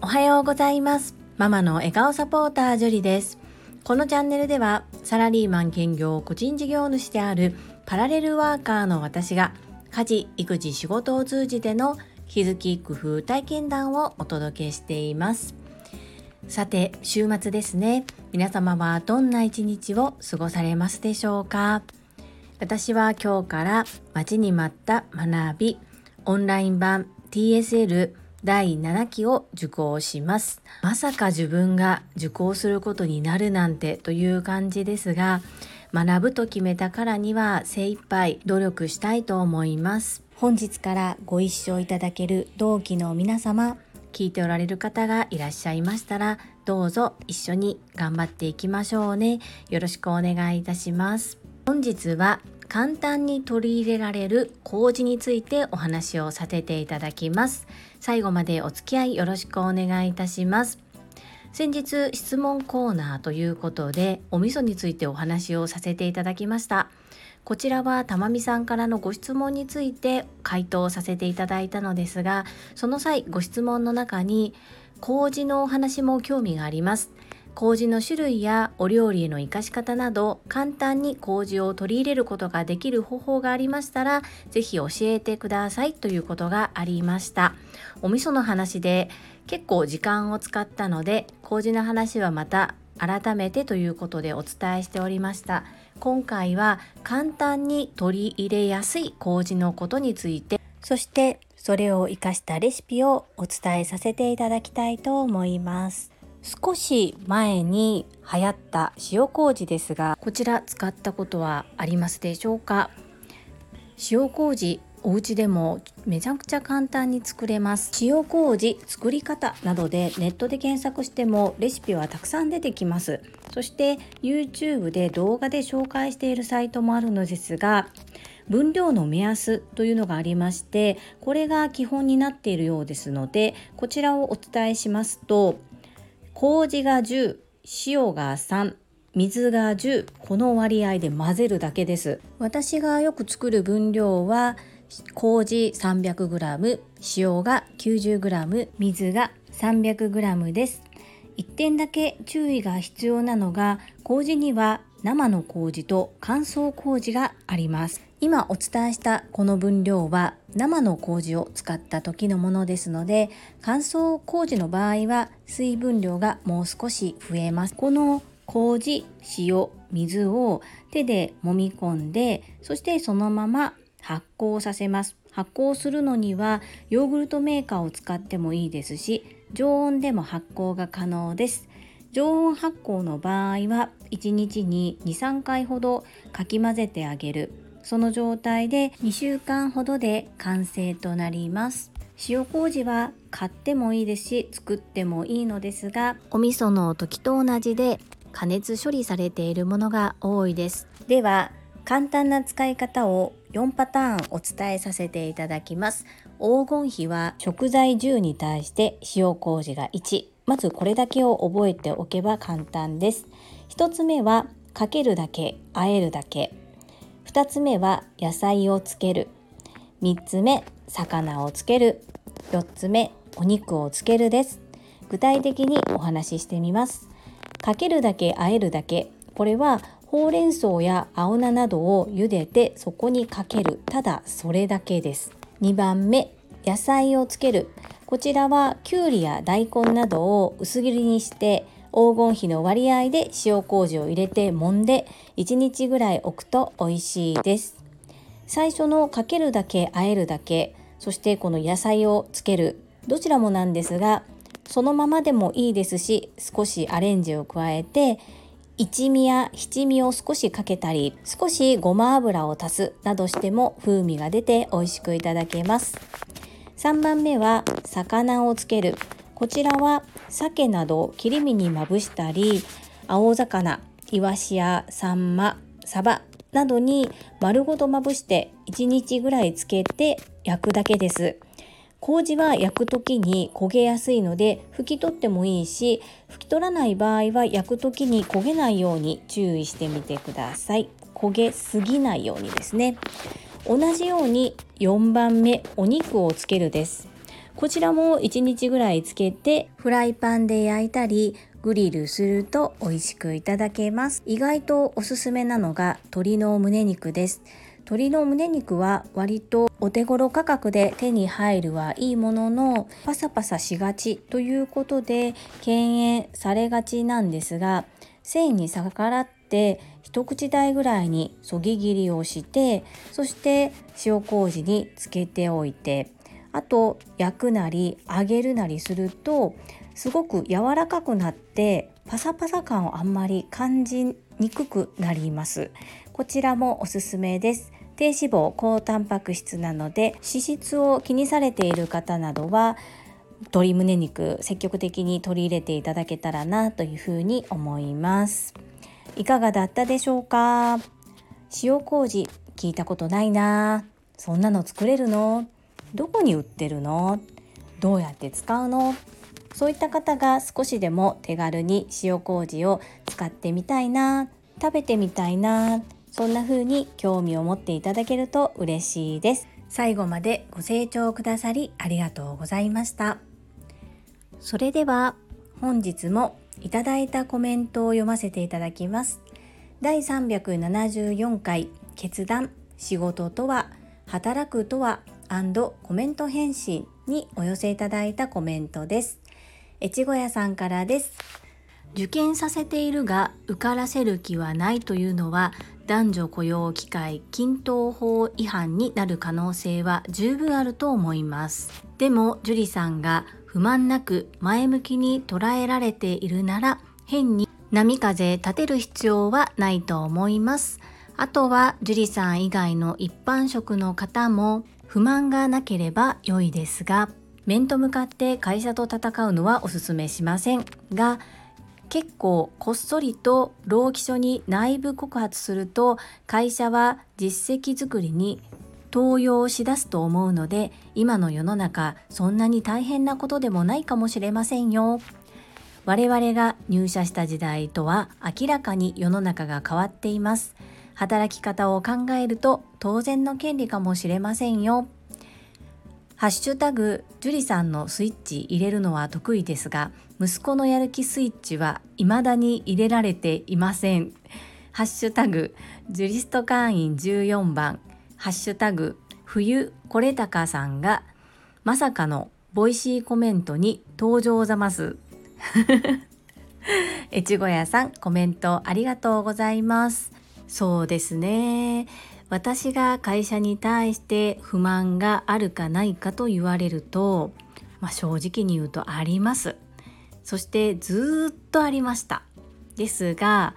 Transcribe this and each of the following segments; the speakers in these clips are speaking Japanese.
おはようございます。ママの笑顔サポータージュリです。このチャンネルではサラリーマン兼業個人事業主であるパラレルワーカーの私が家事育児仕事を通じての気づき工夫体験談をお届けしています。さて週末ですね。皆様はどんな一日を過ごされますでしょうか？私は今日から待ちに待った学びオンライン版 TSL 第7期を受講します。まさか自分が受講することになるなんてという感じですが学ぶと決めたからには精一杯努力したいと思います。本日からご一緒いただける同期の皆様聞いておられる方がいらっしゃいましたらどうぞ一緒に頑張っていきましょうね。よろしくお願いいたします。本日は簡単に取り入れられる麹についてお話をさせていただきます。最後までお付き合いよろしくお願いいたします。先日質問コーナーということでお味噌についてお話をさせていただきました。こちらはたまみさんからのご質問について回答させていただいたのですがその際ご質問の中に麹のお話も興味があります。麹の種類やお料理への活かし方など簡単に麹を取り入れることができる方法がありましたら是非教えてくださいということがありました。お味噌の話で結構時間を使ったので麹の話はまた改めてということでお伝えしておりました。今回は簡単に取り入れやすい麹のことについてそしてそれを活かしたレシピをお伝えさせていただきたいと思います。少し前に流行った塩麹ですがこちら使ったことはありますでしょうか？塩麹お家でもめちゃくちゃ簡単に作れます。塩麹作り方などでネットで検索してもレシピはたくさん出てきます。そして YouTube で動画で紹介しているサイトもあるのですが分量の目安というのがありましてこれが基本になっているようですのでこちらをお伝えしますと麹が10塩が3水が10この割合で混ぜるだけです。私がよく作る分量は麹 300g 塩が 90g 水が 300g です。1点だけ注意が必要なのが麹には生の麹と乾燥麹があります。今お伝えしたこの分量は生の麹を使った時のものですので乾燥麹の場合は水分量がもう少し増えます。この麹塩水を手で揉み込んでそしてそのまま発酵させます。発酵するのにはヨーグルトメーカーを使ってもいいですし常温でも発酵が可能です。常温発酵の場合は1日に23回ほどかき混ぜてあげるその状態で2週間ほどで完成となります塩麹は買ってもいいですし作ってもいいのですがお味噌の時と同じで加熱処理されているものが多いですでは簡単な使い方を4パターンお伝えさせていただきます。黄金比は食材10に対して塩麹が1。まずこれだけを覚えておけば簡単です。1つ目はかけるだけ、あえるだけ。2つ目は野菜をつける。3つ目、魚をつける。4つ目、お肉をつけるです。具体的にお話ししてみます。かけるだけ、あえるだけ。これはほうれん草や青菜などを茹でてそこにかけるただそれだけです2番目野菜をつけるこちらはきゅうりや大根などを薄切りにして黄金比の割合で塩麹を入れて揉んで1日ぐらい置くと美味しいです。最初のかけるだけあえるだけそしてこの野菜をつける。どちらもなんですがそのままでもいいですし少しアレンジを加えて一味や七味を少しかけたり少しごま油を足すなどしても風味が出て美味しくいただけます。3番目は魚をつける。こちらは鮭など切り身にまぶしたり青魚イワシやサンマサバなどに丸ごとまぶして1日ぐらいつけて焼くだけです。麹は焼く時に焦げやすいので拭き取ってもいいし拭き取らない場合は焼く時に焦げないように注意してみてください。焦げすぎないようにですね。同じように4番目お肉をつけるです。こちらも1日ぐらいつけてフライパンで焼いたりグリルすると美味しくいただけます。意外とおすすめなのが鶏の胸肉です。鶏の胸肉は割とお手頃価格で手に入るはいいもののパサパサしがちということで敬遠されがちなんですが繊維に逆らって一口大ぐらいにそぎ切りをしてそして塩麹につけておいてあと焼くなり揚げるなりするとすごく柔らかくなってパサパサ感をあんまり感じにくくなります。こちらもおすすめです。低脂肪高タンパク質なので脂質を気にされている方などは鶏胸肉積極的に取り入れていただけたらなというふうに思います。いかがだったでしょうか？塩麹聞いたことないな。そんなの作れるの？どこに売ってるの？どうやって使うの？そういった方が少しでも手軽に塩麹を使ってみたいな。食べてみたいな。そんな風に興味を持っていただけると嬉しいです。最後までご清聴くださりありがとうございました。それでは本日もいただいたコメントを読ませていただきます。第374回決断仕事とは働くとはコメント返信にお寄せいただいたコメントです。越後屋さんからです。受験させているが受からせる気はないというのは男女雇用機会均等法違反になる可能性は十分あると思います。でも樹里さんが不満なく前向きに捉えられているなら変に波風立てる必要はないと思います。あとは樹里さん以外の一般職の方も不満がなければ良いですが面と向かって会社と戦うのはお勧めしません。が結構こっそりと労基署に内部告発すると会社は実績作りに登用しだすと思うので今の世の中そんなに大変なことでもないかもしれませんよ。我々が入社した時代とは明らかに世の中が変わっています。働き方を考えると当然の権利かもしれませんよ。ハッシュタグ樹里さんのスイッチ入れるのは得意ですが息子のやる気スイッチは未だに入れられていません。ハッシュタグジュリスト会員14番ハッシュタグ冬これたかさんがまさかのボイシーコメントに登場ざます。越後屋さんコメントありがとうございます。そうですね。私が会社に対して不満があるかないかと言われると、まあ、正直に言うとありますそしてずっとありましたですが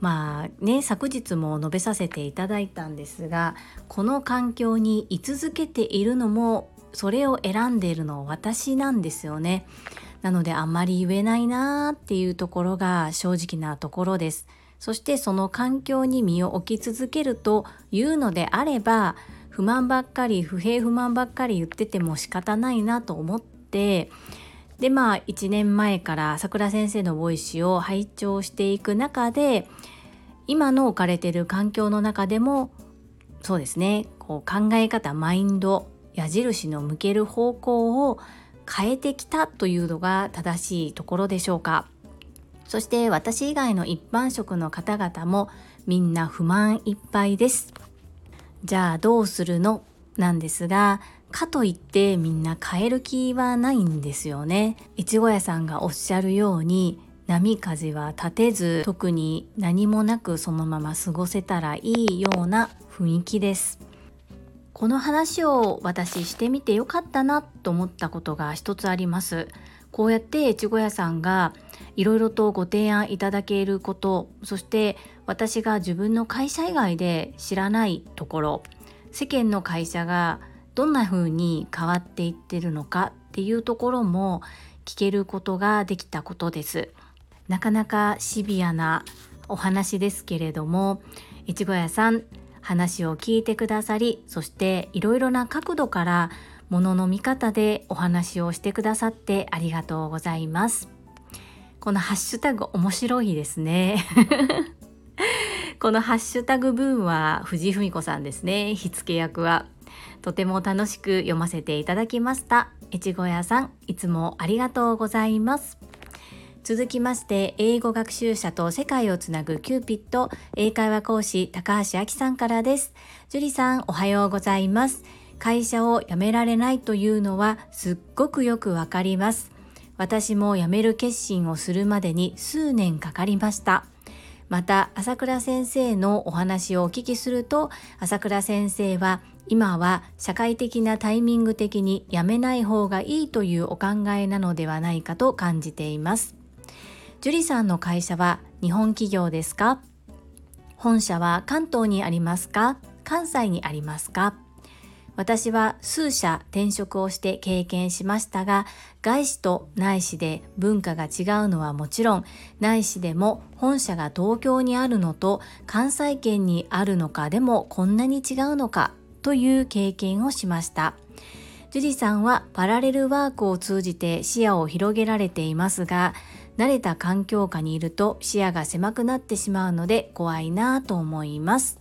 まあね昨日も述べさせていただいたんですがこの環境に居続けているのもそれを選んでいるの私なんですよね。なのであんまり言えないなーっていうところが正直なところです。そしてその環境に身を置き続けるというのであれば不満ばっかり不平不満ばっかり言ってても仕方ないなと思ってでまあ1年前から桜先生のボイスを拝聴していく中で今の置かれてる環境の中でもそうですねこう考え方マインド矢印の向ける方向を変えてきたというのが正しいところでしょうか。そして私以外の一般職の方々もみんな不満いっぱいです。じゃあどうするの？なんですが、かといってみんな変える気はないんですよね。いちご屋さんがおっしゃるように波風は立てず特に何もなくそのまま過ごせたらいいような雰囲気です。この話を私してみてよかったなと思ったことが一つあります。こうやって越後屋さんがいろいろとご提案いただけることそして私が自分の会社以外で知らないところ世間の会社がどんな風に変わっていってるのかっていうところも聞けることができたことですなかなかシビアなお話ですけれども越後屋さん話を聞いてくださりそしていろいろな角度からものの見方でお話をしてくださってありがとうございます。このハッシュタグ面白いですね。このハッシュタグブーンは藤井文子さんですね。火付け役は。とても楽しく読ませていただきました。越後屋さんいつもありがとうございます。続きまして英語学習者と世界をつなぐキューピット英会話講師高橋明さんからです。樹里さんおはようございます。会社を辞められないというのはすっごくよくわかります。私も辞める決心をするまでに数年かかりました。また朝倉先生のお話をお聞きすると朝倉先生は今は社会的なタイミング的にやめない方がいいというお考えなのではないかと感じています。樹里さんの会社は日本企業ですか？本社は関東にありますか？関西にありますか？私は数社転職をして経験しましたが外資と内資で文化が違うのはもちろん内資でも本社が東京にあるのと関西圏にあるのかでもこんなに違うのかという経験をしました。ジュリさんはパラレルワークを通じて視野を広げられていますが慣れた環境下にいると視野が狭くなってしまうので怖いなと思います。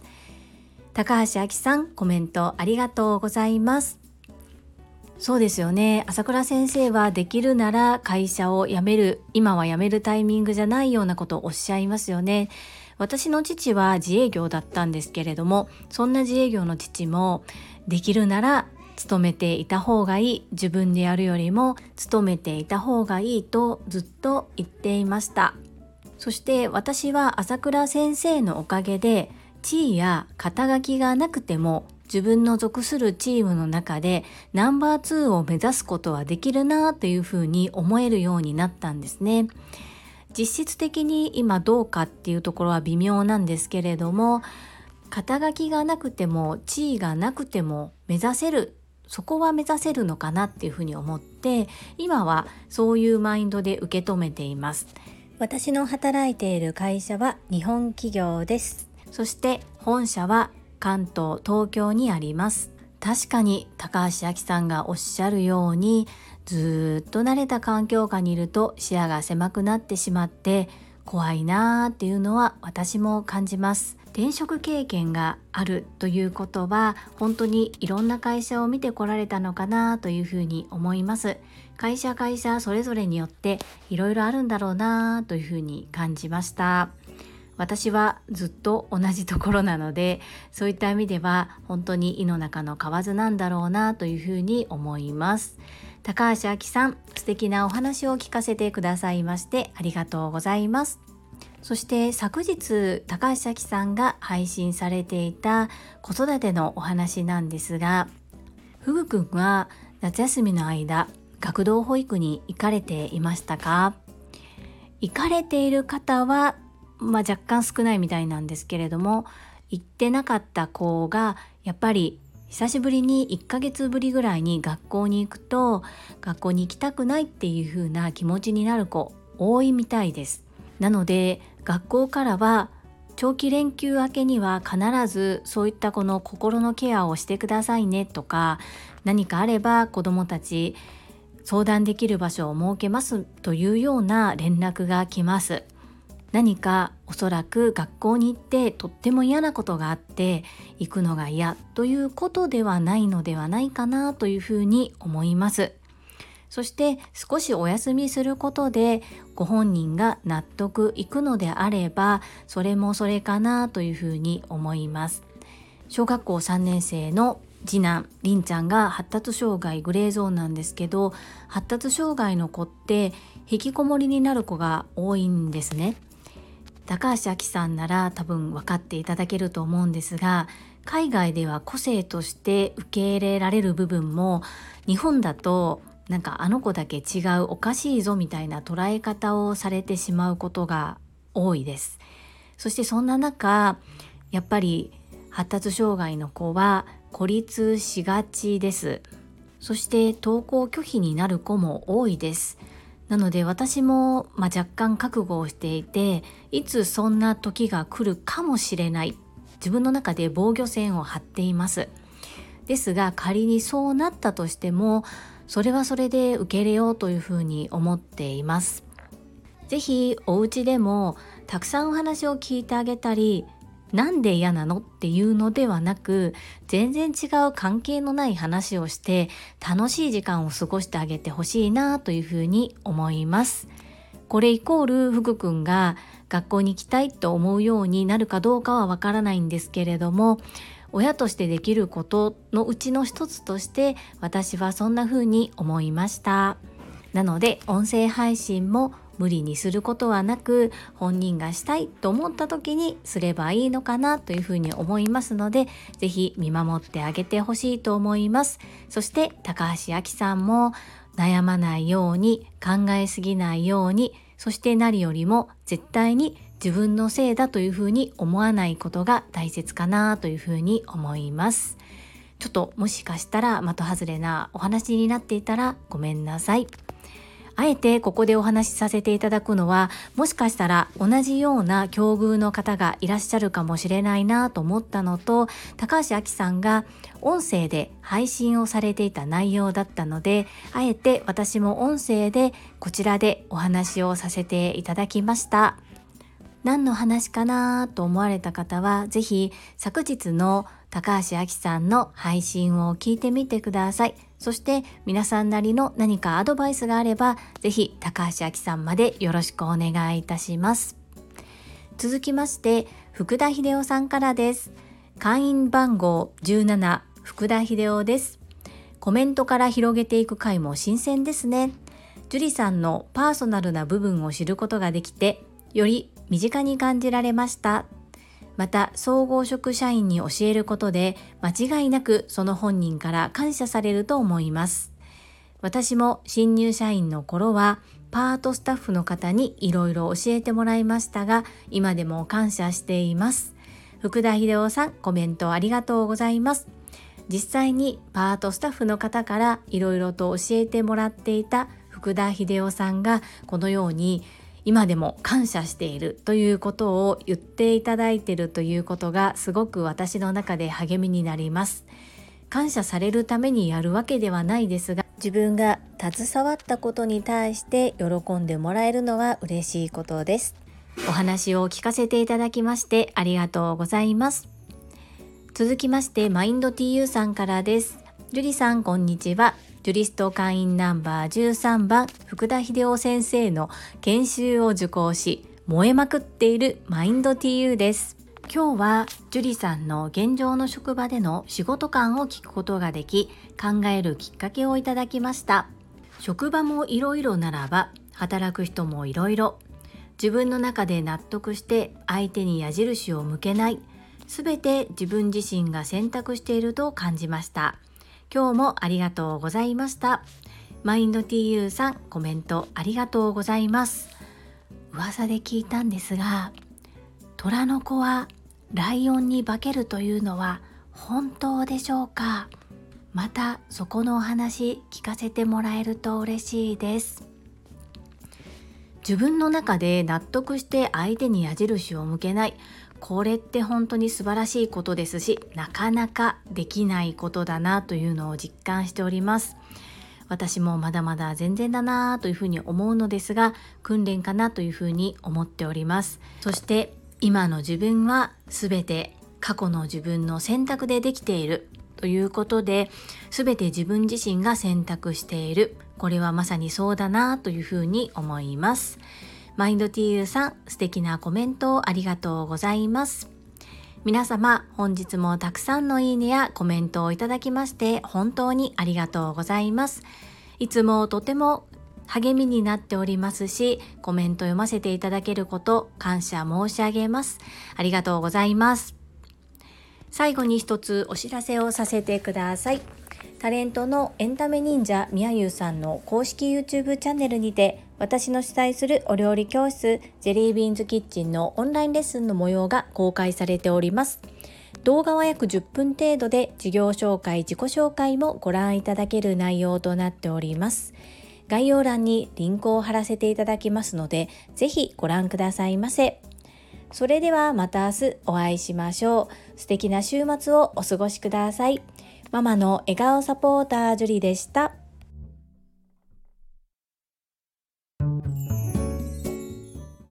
高橋明さんコメントありがとうございます。そうですよね。朝倉先生はできるなら会社を辞める今は辞めるタイミングじゃないようなことをおっしゃいますよね。私の父は自営業だったんですけれどもそんな自営業の父もできるなら勤めていた方がいい自分でやるよりも勤めていた方がいいとずっと言っていましたそして私は朝倉先生のおかげで地位や肩書きがなくても自分の属するチームの中でナンバー2を目指すことはできるなというふうに思えるようになったんですね。実質的に今どうかっていうところは微妙なんですけれども肩書きがなくても地位がなくても目指せるそこは目指せるのかなっていうふうに思って今はそういうマインドで受け止めています。私の働いている会社は日本企業です。そして本社は関東東京にあります。確かに高橋明さんがおっしゃるようにずっと慣れた環境下にいると視野が狭くなってしまって怖いなーっていうのは私も感じます。転職経験があるということは本当にいろんな会社を見てこられたのかなというふうに思います。会社会社それぞれによっていろいろあるんだろうなというふうに感じました。私はずっと同じところなのでそういった意味では本当に井の中の蛙なんだろうなというふうに思います。高橋明さん素敵なお話を聞かせてくださいましてありがとうございます。そして昨日高橋明さんが配信されていた子育てのお話なんですがふぐくんは夏休みの間学童保育に行かれていましたか？行かれている方はまあ、若干少ないみたいなんですけれども行ってなかった子がやっぱり久しぶりに1ヶ月ぶりぐらいに学校に行くと学校に行きたくないっていう風な気持ちになる子多いみたいです。なので学校からは長期連休明けには必ずそういったこの心のケアをしてくださいねとか何かあれば子どもたち相談できる場所を設けますというような連絡が来ます。何かおそらく学校に行ってとっても嫌なことがあって行くのが嫌ということではないのではないかなというふうに思います。そして少しお休みすることでご本人が納得いくのであればそれもそれかなというふうに思います。小学校3年生の次男りんちゃんが発達障害グレーゾーンなんですけど発達障害の子って引きこもりになる子が多いんですね。高橋明さんなら多分分かっていただけると思うんですが海外では個性として受け入れられる部分も日本だとなんかあの子だけ違うおかしいぞみたいな捉え方をされてしまうことが多いです。そしてそんな中やっぱり発達障害の子は孤立しがちです。そして登校拒否になる子も多いです。なので私も、まあ、若干覚悟をしていていつそんな時が来るかもしれない。自分の中で防御線を張っています。ですが仮にそうなったとしてもそれはそれで受け入れようというふうに思っています。是非お家でもたくさんお話を聞いてあげたりなんで嫌なの？っていうのではなく全然違う関係のない話をして楽しい時間を過ごしてあげてほしいなというふうに思います。これイコール福くんが学校に行きたいと思うようになるかどうかはわからないんですけれども親としてできることのうちの一つとして私はそんな風に思いました。なので音声配信も無理にすることはなく本人がしたいと思った時にすればいいのかなというふうに思いますので是非見守ってあげてほしいと思いますそして高橋明さんも悩まないように考えすぎないようにそして何よりも絶対に自分のせいだというふうに思わないことが大切かなというふうに思いますちょっともしかしたら的外れなお話になっていたらごめんなさい。あえてここでお話しさせていただくのはもしかしたら同じような境遇の方がいらっしゃるかもしれないなと思ったのと高橋亜紀さんが音声で配信をされていた内容だったのであえて私も音声でこちらでお話をさせていただきました。何の話かなと思われた方は是非昨日の高橋亜紀さんの配信を聞いてみてください。そして皆さんなりの何かアドバイスがあれば、ぜひ高橋明さんまでよろしくお願いいたします。続きまして、福田秀夫さんからです。会員番号17、福田秀夫です。コメントから広げていく回も新鮮ですね。樹里さんのパーソナルな部分を知ることができて、より身近に感じられましたまた総合職社員に教えることで間違いなくその本人から感謝されると思います。私も新入社員の頃はパートスタッフの方にいろいろ教えてもらいましたが今でも感謝しています。福田秀夫さんコメントありがとうございます。実際にパートスタッフの方からいろいろと教えてもらっていた福田秀夫さんがこのように今でも感謝しているということを言っていただいているということがすごく私の中で励みになります。感謝されるためにやるわけではないですが自分が携わったことに対して喜んでもらえるのは嬉しいことです。お話を聞かせていただきましてありがとうございます。続きましてマインド TU さんからです。樹里さんこんにちは。ジュリスト会員ナンバー13番福田秀夫先生の研修を受講し燃えまくっているマインド TU です。今日は樹里さんの現状の職場での仕事感を聞くことができ考えるきっかけをいただきました。職場もいろいろならば働く人もいろいろ自分の中で納得して相手に矢印を向けない。全て自分自身が選択していると感じました。今日もありがとうございました。マインド TU さんコメントありがとうございます。噂で聞いたんですが、虎の子はライオンに化けるというのは本当でしょうか？またそこのお話聞かせてもらえると嬉しいです。自分の中で納得して相手に矢印を向けないこれって本当に素晴らしいことですしなかなかできないことだなというのを実感しております。私もまだまだ全然だなというふうに思うのですが訓練かなというふうに思っております。そして今の自分は全て過去の自分の選択でできているということで全て自分自身が選択している。これはまさにそうだなというふうに思います。マインド TU さん、素敵なコメントをありがとうございます。皆様、本日もたくさんのいいねやコメントをいただきまして本当にありがとうございます。いつもとても励みになっておりますし、コメント読ませていただけること感謝申し上げます。ありがとうございます。最後に一つお知らせをさせてください。タレントのエンタメ忍者みやゆうさんの公式 YouTube チャンネルにて私の主催するお料理教室ジェリービーンズキッチンのオンラインレッスンの模様が公開されております。動画は約10分程度で事業紹介自己紹介もご覧いただける内容となっております。概要欄にリンクを貼らせていただきますのでぜひご覧くださいませ。それではまた明日お会いしましょう。素敵な週末をお過ごしください。ママの笑顔サポータージュリでした。